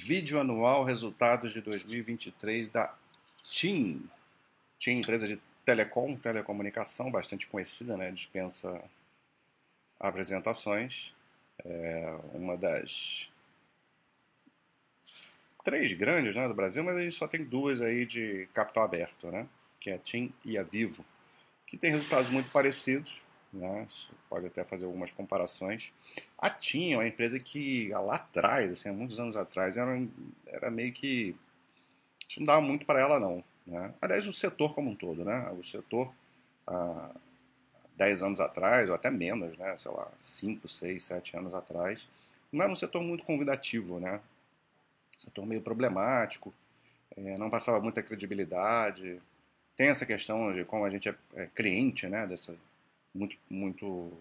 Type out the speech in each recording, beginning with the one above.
Vídeo anual resultados de 2023 da TIM. TIM, empresa de telecom, telecomunicação, bastante conhecida, né? dispensa apresentações. É uma das três grandes né, do Brasil, mas a gente só tem duas aí de capital aberto, né? que é a TIM e a Vivo, que tem resultados muito parecidos né? pode até fazer algumas comparações. A TIM é uma empresa que lá atrás, assim, há muitos anos atrás, era, era meio que. Gente não dava muito para ela, não. Né? Aliás, o setor como um todo, né? O setor, há 10 anos atrás, ou até menos, né? Sei lá, 5, 6, 7 anos atrás, não era um setor muito convidativo, né? Setor meio problemático, é, não passava muita credibilidade. Tem essa questão de como a gente é, é cliente, né? Dessa, muito muito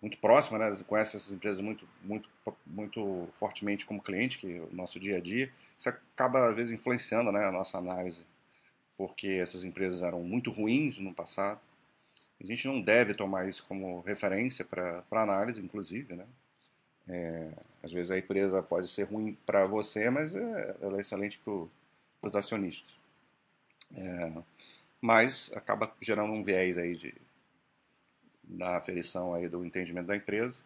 muito próxima, né? Conhece essas empresas muito muito muito fortemente como cliente, que é o nosso dia a dia. Isso acaba às vezes influenciando, né, a nossa análise, porque essas empresas eram muito ruins no passado. A gente não deve tomar isso como referência para análise, inclusive, né? É, às vezes a empresa pode ser ruim para você, mas é, ela é excelente para os acionistas. É, mas acaba gerando um viés aí de, da aferição aí do entendimento da empresa.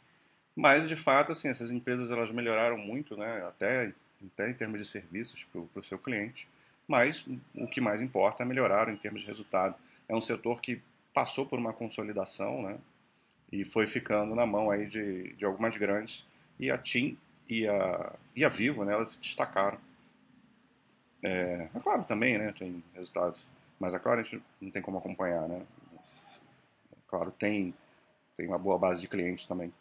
Mas, de fato, assim, essas empresas elas melhoraram muito, né, até, até em termos de serviços para o seu cliente. Mas o que mais importa é melhorar em termos de resultado. É um setor que passou por uma consolidação, né, e foi ficando na mão aí de, de algumas grandes. E a TIM e a, e a Vivo, né, elas se destacaram. É, a Claro também, né, tem resultados. Mas a Claro a gente não tem como acompanhar, né. Claro, tem, tem uma boa base de clientes também.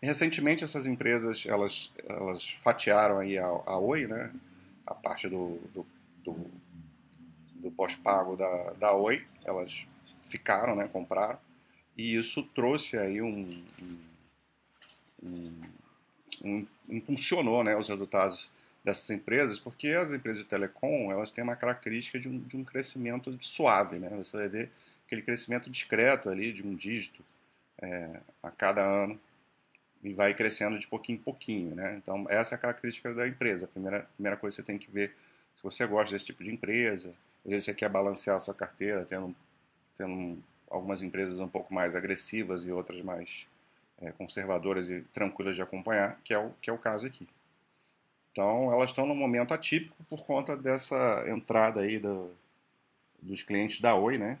E, recentemente essas empresas elas, elas fatiaram aí a, a Oi, né? A parte do, do, do, do pós-pago da, da Oi, elas ficaram, né? Compraram. E isso trouxe aí um, um, um impulsionou, né? Os resultados dessas empresas, porque as empresas de telecom elas têm uma característica de um, de um crescimento suave, né? Você vai ver aquele crescimento discreto ali de um dígito é, a cada ano e vai crescendo de pouquinho em pouquinho, né? Então essa é a característica da empresa. A primeira, primeira coisa que você tem que ver se você gosta desse tipo de empresa, às vezes você quer balancear a sua carteira, tendo, tendo algumas empresas um pouco mais agressivas e outras mais é, conservadoras e tranquilas de acompanhar, que é o, que é o caso aqui. Então, elas estão num momento atípico por conta dessa entrada aí do, dos clientes da Oi, né?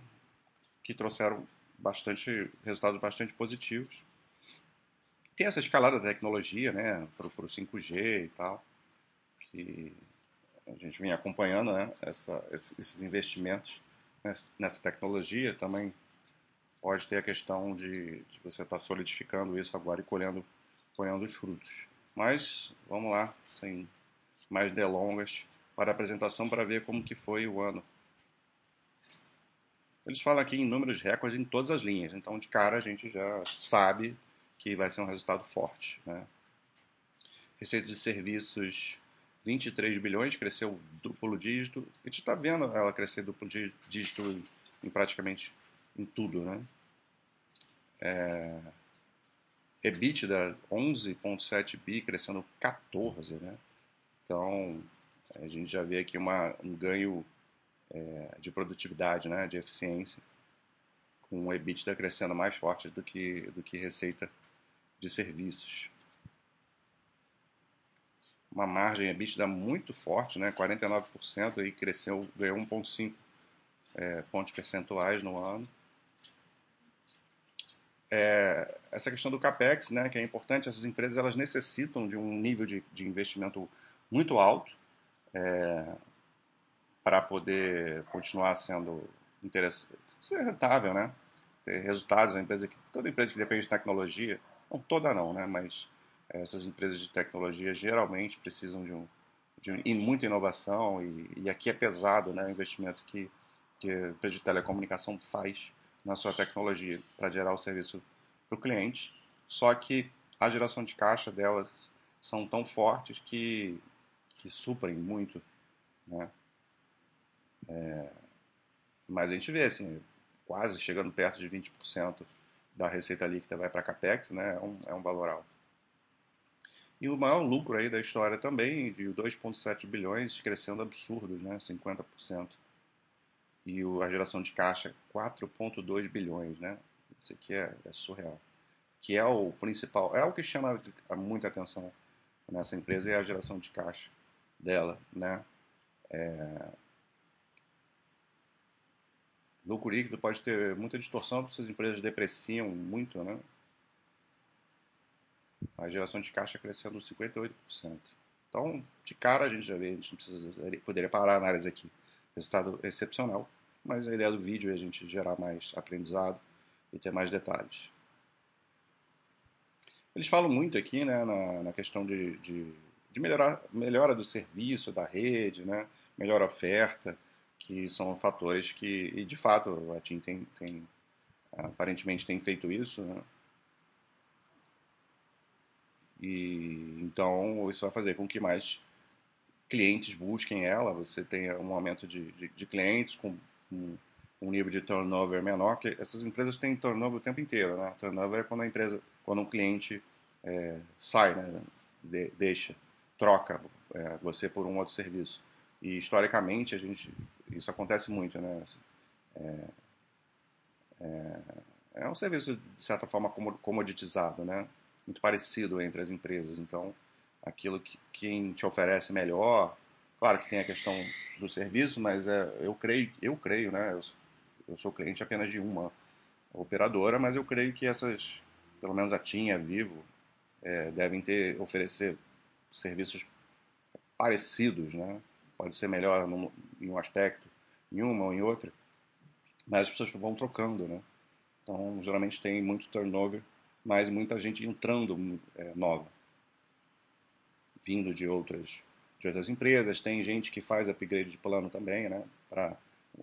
Que trouxeram bastante resultados bastante positivos. Tem essa escalada da tecnologia, né, para o 5G e tal, que a gente vem acompanhando, né, essa, esses investimentos nessa tecnologia. Também pode ter a questão de, de você estar tá solidificando isso agora e colhendo, colhendo os frutos. Mas vamos lá, sem mais delongas, para a apresentação para ver como que foi o ano eles falam aqui em números recordes em todas as linhas, então de cara a gente já sabe que vai ser um resultado forte. Né? Receita de serviços 23 bilhões, cresceu duplo dígito. A gente está vendo ela crescer duplo dígito em, praticamente em tudo. Né? É, EBITDA 11,7 bi, crescendo 14. Né? Então a gente já vê aqui uma, um ganho é, de produtividade, né, de eficiência, com o EBITDA crescendo mais forte do que, do que receita de serviços. Uma margem EBITDA muito forte, né, 49%, aí cresceu, ganhou 1,5 é, pontos percentuais no ano. É, essa questão do capex, né, que é importante, essas empresas elas necessitam de um nível de, de investimento muito alto. É, para poder continuar sendo interessante, ser rentável, né? Ter resultados, a empresa que toda empresa que depende de tecnologia, não toda não, né? Mas essas empresas de tecnologia geralmente precisam de, um, de muita inovação e, e, aqui é pesado, né? O investimento que que a empresa de telecomunicação faz na sua tecnologia para gerar o serviço para o cliente. Só que a geração de caixa delas são tão fortes que, que suprem muito né, é, mas a gente vê, assim, quase chegando perto de 20% da receita líquida vai para CAPEX, né? É um, é um valor alto. E o maior lucro aí da história também, de 2,7 bilhões, crescendo absurdos, né? 50%. E o, a geração de caixa, 4,2 bilhões, né? Isso aqui é, é, surreal. Que é o principal, é o que chama muita atenção nessa empresa, é a geração de caixa dela, né? É... Lucro líquido pode ter muita distorção, porque essas empresas depreciam muito, né? A geração de caixa crescendo 58%. Então, de cara, a gente já vê, a gente não precisa, poderia parar a análise aqui. Resultado excepcional, mas a ideia do vídeo é a gente gerar mais aprendizado e ter mais detalhes. Eles falam muito aqui né, na, na questão de, de, de melhorar, melhora do serviço, da rede, né, melhor oferta, que são fatores que, e de fato, a TIM tem, tem aparentemente tem feito isso, né? E então isso vai fazer com que mais clientes busquem ela, você tenha um aumento de, de, de clientes com um, nível de turnover menor, que essas empresas têm turnover o tempo inteiro, né? Turnover é quando a empresa, quando um cliente é, sai, né? De, deixa, troca é, você por um outro serviço. E historicamente a gente, isso acontece muito, né? É, é, é um serviço de certa forma comoditizado, né? muito parecido entre as empresas. Então, aquilo que quem te oferece melhor, claro que tem a questão do serviço, mas é, eu creio, eu creio, né? Eu, eu sou cliente apenas de uma operadora, mas eu creio que essas, pelo menos a TIM, a Vivo, é, devem ter oferecer serviços parecidos, né? Pode ser melhor num, em um aspecto, em uma ou em outra, mas as pessoas vão trocando, né? Então, geralmente tem muito turnover mas muita gente entrando é, nova, vindo de outras, de outras empresas. Tem gente que faz upgrade de plano também, né, para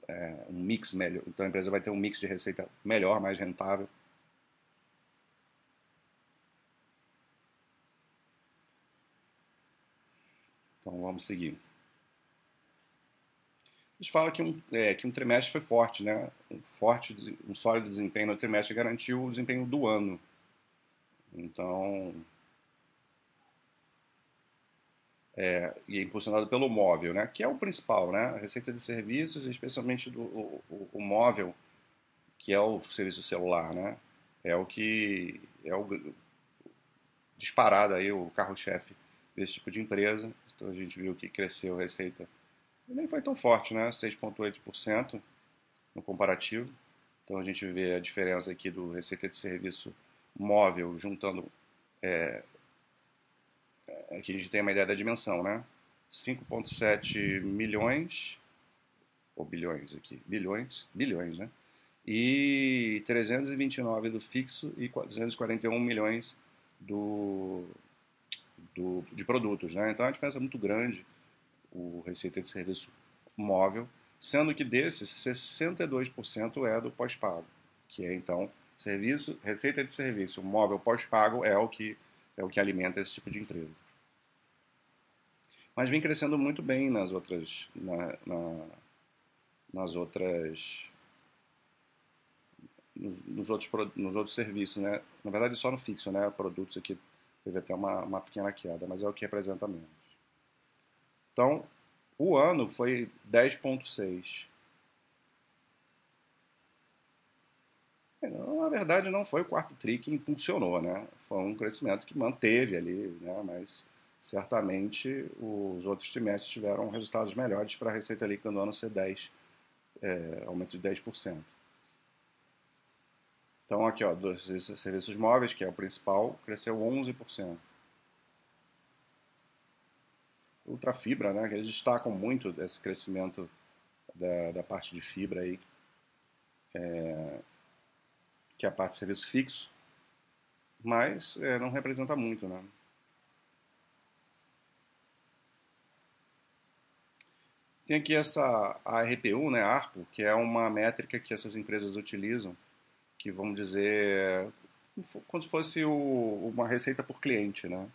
é, um mix melhor. Então a empresa vai ter um mix de receita melhor, mais rentável. Então vamos seguir. Eles falam que um, é, que um trimestre foi forte, né? Um forte, um sólido desempenho no trimestre garantiu o desempenho do ano. Então, é, e é impulsionado pelo móvel, né? Que é o principal, né? A receita de serviços, especialmente do o, o, o móvel, que é o serviço celular, né? É o que é o disparado aí o carro-chefe desse tipo de empresa. Então a gente viu que cresceu a receita. Nem foi tão forte, né? 6,8% no comparativo. Então a gente vê a diferença aqui do receita de serviço móvel, juntando. É, aqui a gente tem uma ideia da dimensão, né? 5,7 milhões, ou bilhões aqui, bilhões, bilhões, né? E 329 do fixo e 241 milhões do, do, de produtos, né? Então a diferença é muito grande, o receita de serviço móvel, sendo que desses 62% é do pós-pago, que é então Serviço, receita de serviço móvel pós-pago é o que é o que alimenta esse tipo de empresa. Mas vem crescendo muito bem nas outras na, na, nas outras nos, outros nos outros serviços, né? Na verdade só no fixo, né? Produtos aqui teve até uma, uma pequena queda, mas é o que representa menos. Então, o ano foi 10.6 Na verdade, não foi o quarto TRI que impulsionou, né? Foi um crescimento que manteve ali, né? Mas certamente os outros trimestres tiveram resultados melhores para a receita líquida no ano ser 10, é, aumento de 10%. Então aqui, ó, dos serviços móveis, que é o principal, cresceu 11%. Ultrafibra, né, que eles destacam muito esse crescimento da, da parte de fibra aí. É, que é a parte de serviço fixo, mas é, não representa muito, né? Tem aqui essa ARPU, né, ARPU, que é uma métrica que essas empresas utilizam, que vamos dizer como se fosse o, uma receita por cliente, né?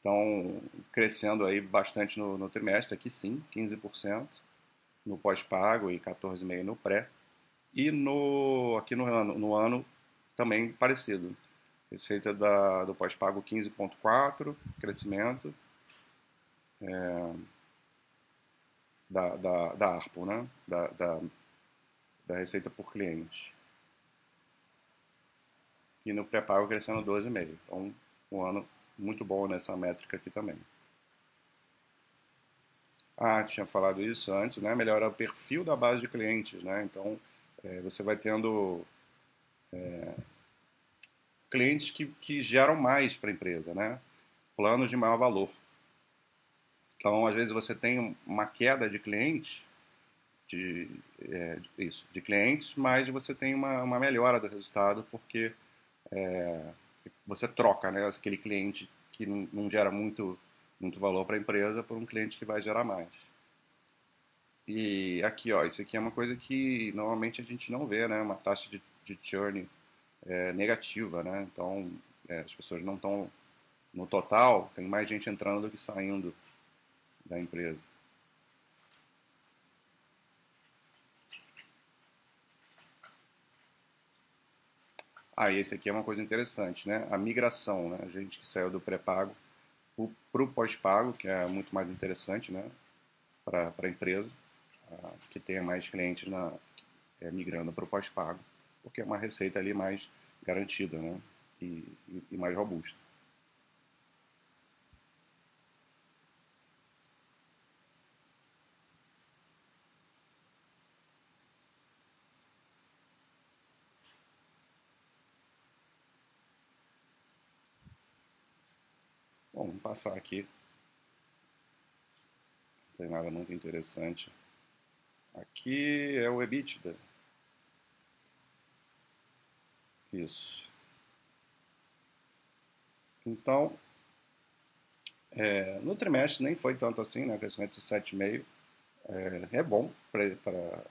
Então, crescendo aí bastante no, no trimestre, aqui sim, 15%, no pós-pago e 14,5% no pré. E no, aqui no ano, no ano também parecido. Receita da, do pós-pago 15,4, crescimento. É, da, da, da ARPO, né? da, da, da receita por cliente. E no pré-pago crescendo 12,5. Então, um ano muito bom nessa métrica aqui também. Ah, tinha falado isso antes, né? Melhorar o perfil da base de clientes, né? Então, é, você vai tendo é, clientes que, que geram mais para a empresa, né? Planos de maior valor. Então, às vezes você tem uma queda de clientes, de, é, isso, de clientes, mas você tem uma, uma melhora do resultado porque é, você troca né, aquele cliente que não, gera muito, muito valor para a empresa por um cliente que vai gerar mais. E aqui, ó, isso aqui é uma coisa que normalmente a gente não vê, né? Uma taxa de, de churn é, negativa, né? Então, é, as pessoas não estão no total, tem mais gente entrando do que saindo da empresa. Ah, esse aqui é uma coisa interessante, né? A migração, né? A gente que saiu do pré-pago para o pós-pago, que é muito mais interessante, né? Para a empresa, uh, que tenha mais clientes na, é, migrando para o pós-pago, porque é uma receita ali mais garantida, né? e, e, e mais robusta. Passar aqui. Não tem nada muito interessante. Aqui é o EBITDA. Isso. Então, é, no trimestre nem foi tanto assim, né? Crescimento de 7,5% é, é bom para,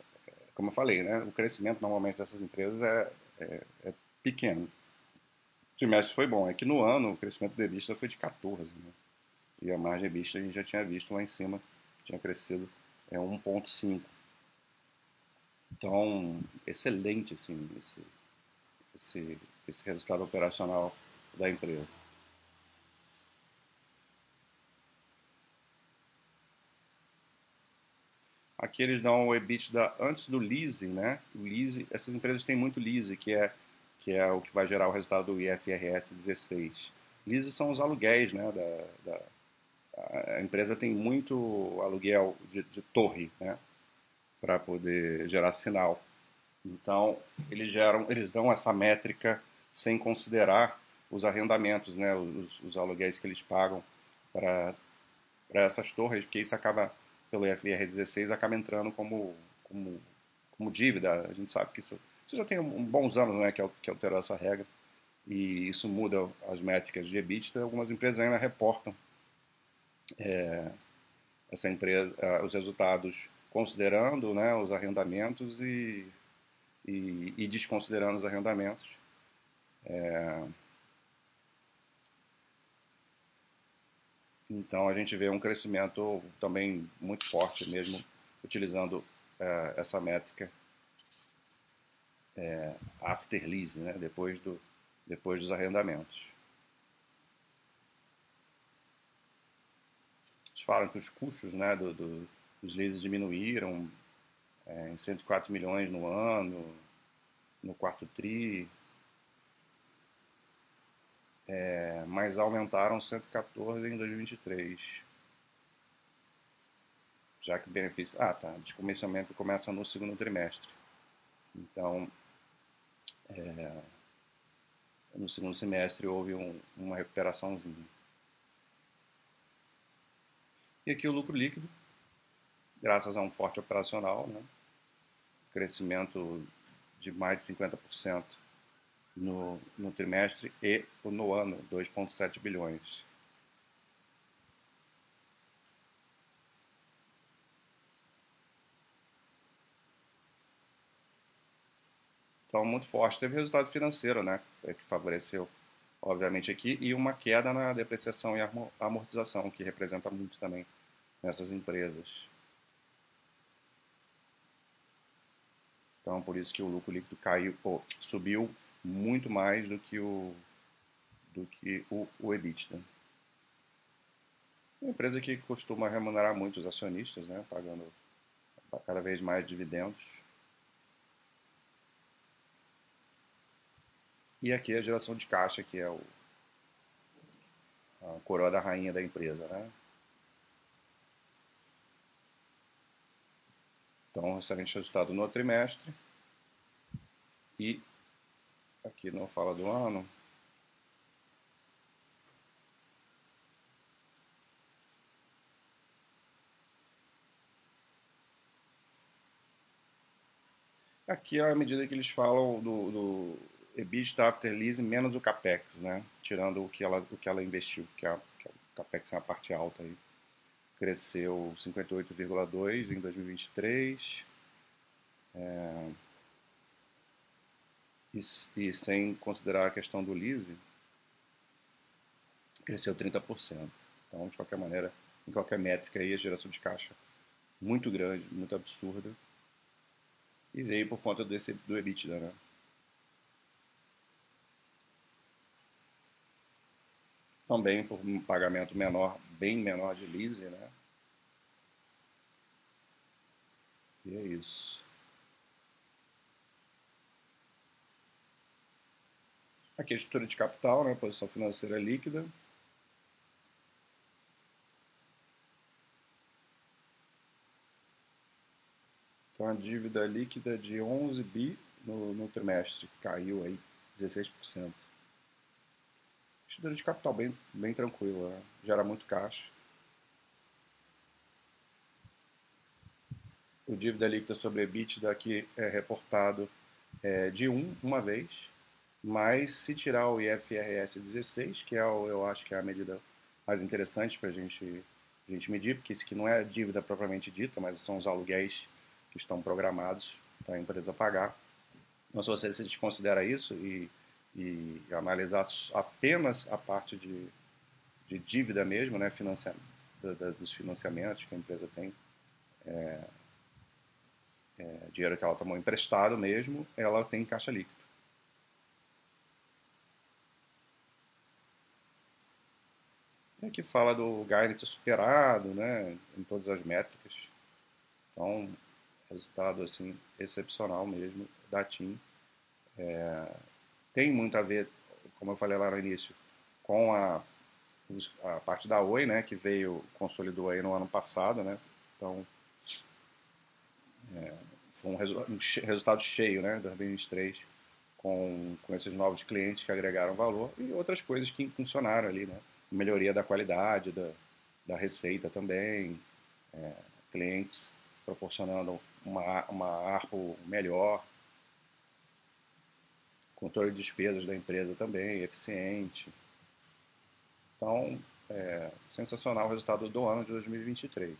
como eu falei, né? O crescimento normalmente dessas empresas é, é, é pequeno trimestre foi bom. É que no ano o crescimento de vista foi de 14, né? E a margem vista a gente já tinha visto lá em cima, tinha crescido é 1.5. Então, excelente assim, esse, esse, esse resultado operacional da empresa. Aqui eles dão o EBITDA antes do leasing, né? O leasing, essas empresas têm muito leasing, que é que é o que vai gerar o resultado do IFRS 16. Leases são os aluguéis, né? Da, da a empresa tem muito aluguel de, de torre, né? Para poder gerar sinal. Então, eles geram, eles dão essa métrica sem considerar os arrendamentos, né? Os, os aluguéis que eles pagam para essas torres, porque isso acaba pelo IFR 16 acaba entrando como como como dívida. A gente sabe que isso você já tem um, bons anos né, que, que alterou essa regra e isso muda as métricas de EBITDA. Algumas empresas ainda reportam é, essa empresa, os resultados considerando né, os arrendamentos e, e, e, desconsiderando os arrendamentos. É, então a gente vê um crescimento também muito forte mesmo utilizando uh, essa métrica é, after lease, né? depois, do, depois dos arrendamentos. Eles falam que os custos né, do, do, dos leases diminuíram é, em 104 milhões no ano, no quarto TRI, é, mas aumentaram 114 em 2023. Já que o benefício. Ah, tá. Descomissionamento começa no segundo trimestre. Então, é, no segundo semestre houve um, uma recuperaçãozinha. E aqui o lucro líquido, graças a um forte operacional, né? crescimento de mais de 50% no, no trimestre e no ano, 2,7 bilhões. Então, muito forte. Teve resultado financeiro, né? É, que favoreceu, obviamente, aqui. E uma queda na depreciação e amortização, que representa muito também nessas empresas. Então, por isso que o lucro líquido caiu, subiu muito mais do que o, do que o, o EBITDA. Uma empresa que costuma remunerar muito os acionistas, né, pagando cada vez mais dividendos. E aqui a geração de caixa, que é o, a coroa da rainha da empresa. Né? Então, excelente resultado no trimestre. E aqui não fala do ano, Aqui é medida que eles falam do, do EBITDA after lease menos o capex, né? Tirando o que ela, o que ela investiu, que, a, que o capex é a parte alta aí. Cresceu 58,2 em 2023. É, e, e, sem considerar a questão do lease, cresceu 30%. Então, de qualquer maneira, em qualquer métrica aí, a geração de caixa muito grande, muito absurda e veio por conta desse, do EBITDA, né? Também por um pagamento menor, bem menor de lease, né? E é isso. Aqui a estrutura de capital, né? Posição financeira líquida. Então a dívida líquida de 11 bi no, no trimestre caiu aí 16%. De capital bem, bem tranquila, né? gera muito caixa. O dívida líquida sobre EBITDA aqui é reportado é, de 1 um, uma vez, mas se tirar o IFRS 16, que é o, eu acho que é a medida mais interessante para gente, a gente medir, porque isso aqui não é dívida propriamente dita, mas são os aluguéis que estão programados para a empresa pagar. Então, se você desconsidera isso e, e analisar apenas a parte de, de dívida mesmo, né, financia, da, da, dos financiamentos que a empresa tem, é, é, dinheiro que ela tomou emprestado mesmo, ela tem caixa líquido. E aqui fala do guidance superado, né, em todas as métricas. Então, resultado assim excepcional mesmo da TIM. É, tem muito a ver, como eu falei lá no início, com a, a parte da Oi, né, que veio, consolidou aí no ano passado, né, então é, foi um, resu um resultado cheio, né, 2023, com, com esses novos clientes que agregaram valor e outras coisas que funcionaram ali, né, melhoria da qualidade, da, da receita também, é, clientes proporcionando uma, uma ARPO melhor, controle de despesas da empresa também, eficiente. Então, é, sensacional o resultado do ano de 2023.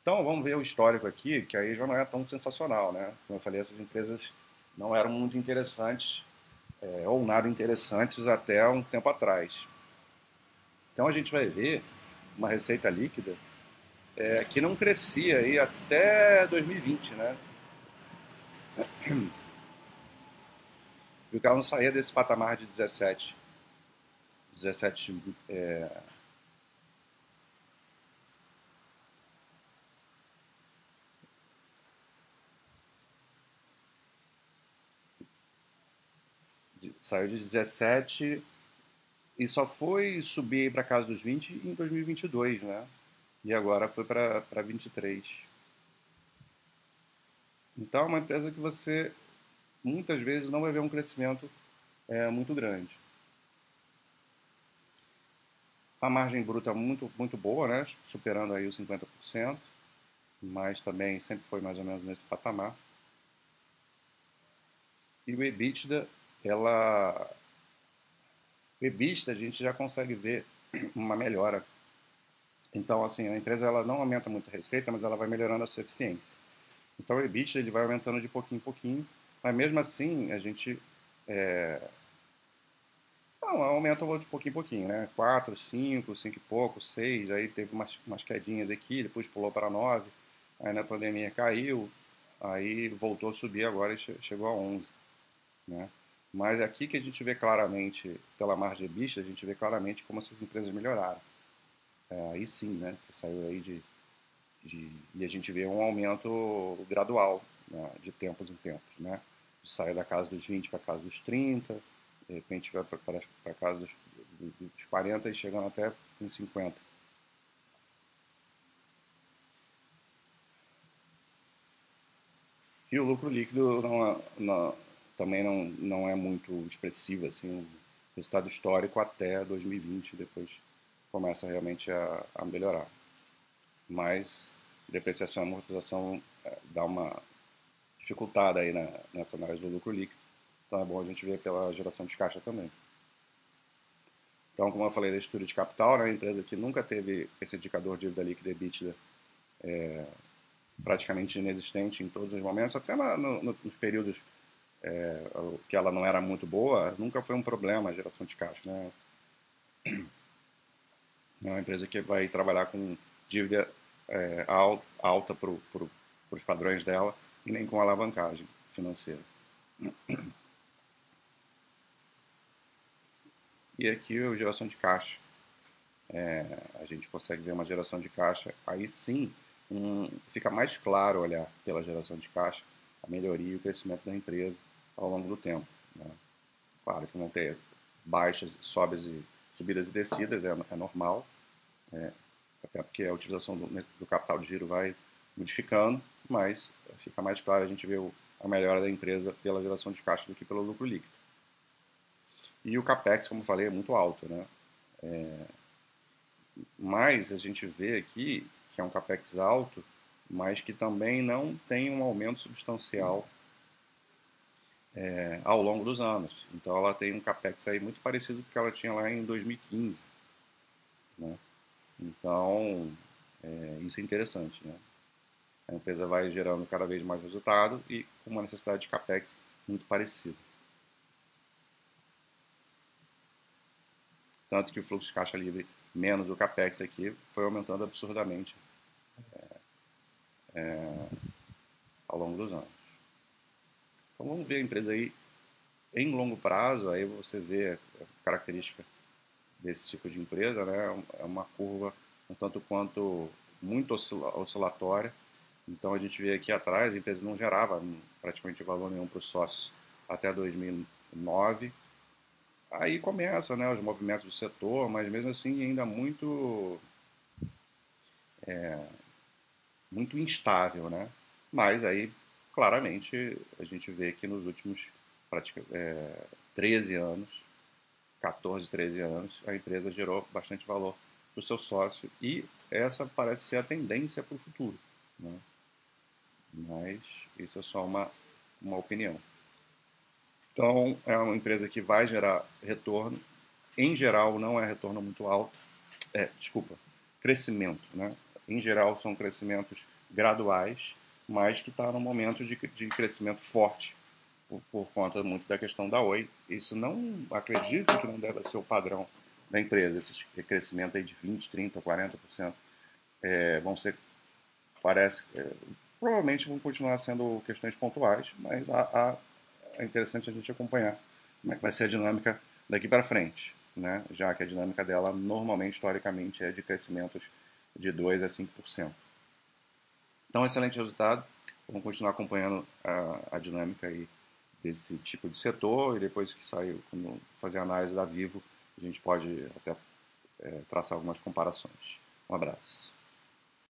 Então, vamos ver o histórico aqui, que aí já não é tão sensacional, né? Como eu falei, essas empresas não eram muito interessantes, é, ou nada interessantes até um tempo atrás. Então, a gente vai ver uma receita líquida é, que não crescia aí até 2020, né? E o carro não saía desse patamar de 17. 17 é, saiu de 17 e só foi subir para casa dos 20 em 2022, né? e agora foi para 23. Então é uma empresa que você muitas vezes não vai ver um crescimento é, muito grande. A margem bruta é muito, muito boa, né? superando aí os 50%, mas também sempre foi mais ou menos nesse patamar. E o EBITDA, ela... O EBITDA a gente já consegue ver uma melhora então, assim, a empresa ela não aumenta muito a receita, mas ela vai melhorando a sua eficiência. Então, o EBITDA ele vai aumentando de pouquinho em pouquinho, mas mesmo assim a gente é... não, aumenta de pouquinho em pouquinho, né? 4, 5, 5 e pouco, 6, aí teve umas, umas quedinhas aqui, depois pulou para 9, aí na pandemia caiu, aí voltou a subir agora e chegou a 11, né? Mas é aqui que a gente vê claramente, pela margem de vista, a gente vê claramente como essas empresas melhoraram. É, aí sim, né, que saiu aí de, de, e a gente vê um aumento gradual né, de tempos em tempos, né? Sai da casa dos 20 para a casa dos 30, de repente vai para a casa dos, dos 40 e chegando até uns 50. E o lucro líquido não, é, não, também não, não é muito expressivo, assim, o resultado histórico até 2020, depois começa realmente a, a melhorar. Mas depreciação e amortização é, dá uma dificultada aí na, nessa análise do lucro líquido, então é bom a gente ver pela geração de caixa também. Então, como eu falei da estrutura de capital, né, a empresa que nunca teve esse indicador de dívida líquida e EBITDA é, praticamente inexistente em todos os momentos, até na, no, nos períodos é, que ela não era muito boa, nunca foi um problema a geração de caixa. Né? É uma empresa que vai trabalhar com dívida é, alta para os padrões dela e nem com alavancagem financeira. E aqui a geração de caixa. É, a gente consegue ver uma geração de caixa, aí sim um, fica mais claro olhar pela geração de caixa a melhoria e o crescimento da empresa ao longo do tempo. Né? Claro que vão ter baixas, sobes e subidas e descidas, é, é normal, é, até porque a utilização do, do, capital de giro vai modificando, mas fica mais claro a gente ver a melhora da empresa pela geração de caixa do que pelo lucro líquido. E o capex, como falei, é muito alto, né? É, mas a gente vê aqui que é um capex alto, mas que também não tem um aumento substancial é, ao longo dos anos. Então ela tem um capex aí muito parecido com o que ela tinha lá em 2015. Né? Então é, isso é interessante. Né? A empresa vai gerando cada vez mais resultado e com uma necessidade de capex muito parecida. Tanto que o fluxo de caixa livre menos o capex aqui foi aumentando absurdamente é, é, ao longo dos anos. Então vamos ver a empresa aí em longo prazo, aí você vê a característica desse tipo de empresa, né? É uma curva um tanto quanto muito oscilatória. Então a gente vê aqui atrás, a empresa não gerava praticamente valor nenhum para os sócios até 2009. Aí começa né, os movimentos do setor, mas mesmo assim ainda muito é, muito instável, né? Mas aí, claramente, a gente vê que nos últimos é, 13 anos, 14, 13 anos, a empresa gerou bastante valor para o seu sócio e essa parece ser a tendência para o futuro. Né? Mas isso é só uma, uma opinião. Então, é uma empresa que vai gerar retorno. Em geral, não é retorno muito alto. É, desculpa, crescimento. Né? Em geral, são crescimentos graduais, mas que está num momento de, de crescimento forte por, por, conta muito da questão da Oi. Isso não acredito que não deve ser o padrão da empresa, esse crescimento aí de 20, 30, 40%. É, vão ser, parece, é, provavelmente vão continuar sendo questões pontuais, mas a, a, é interessante a gente acompanhar como é que vai ser a dinâmica daqui para frente, né? já que a dinâmica dela normalmente, historicamente, é de crescimentos de 2 a 5%. Então, excelente resultado. Vamos continuar acompanhando a, a dinâmica aí desse tipo de setor e depois que sair, quando fazer a análise da Vivo, a gente pode até é, traçar algumas comparações. Um abraço.